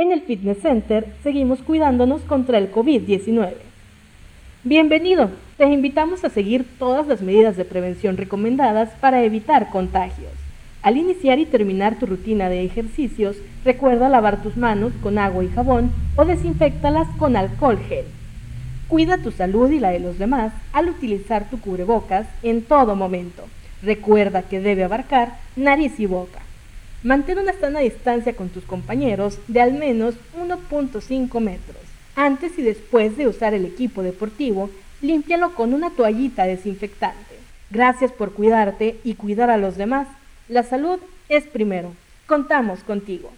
En el Fitness Center seguimos cuidándonos contra el COVID-19. Bienvenido, te invitamos a seguir todas las medidas de prevención recomendadas para evitar contagios. Al iniciar y terminar tu rutina de ejercicios, recuerda lavar tus manos con agua y jabón o desinfectalas con alcohol gel. Cuida tu salud y la de los demás al utilizar tu cubrebocas en todo momento. Recuerda que debe abarcar nariz y boca. Mantén una sana distancia con tus compañeros de al menos 1.5 metros. Antes y después de usar el equipo deportivo, límpialo con una toallita desinfectante. Gracias por cuidarte y cuidar a los demás. La salud es primero. Contamos contigo.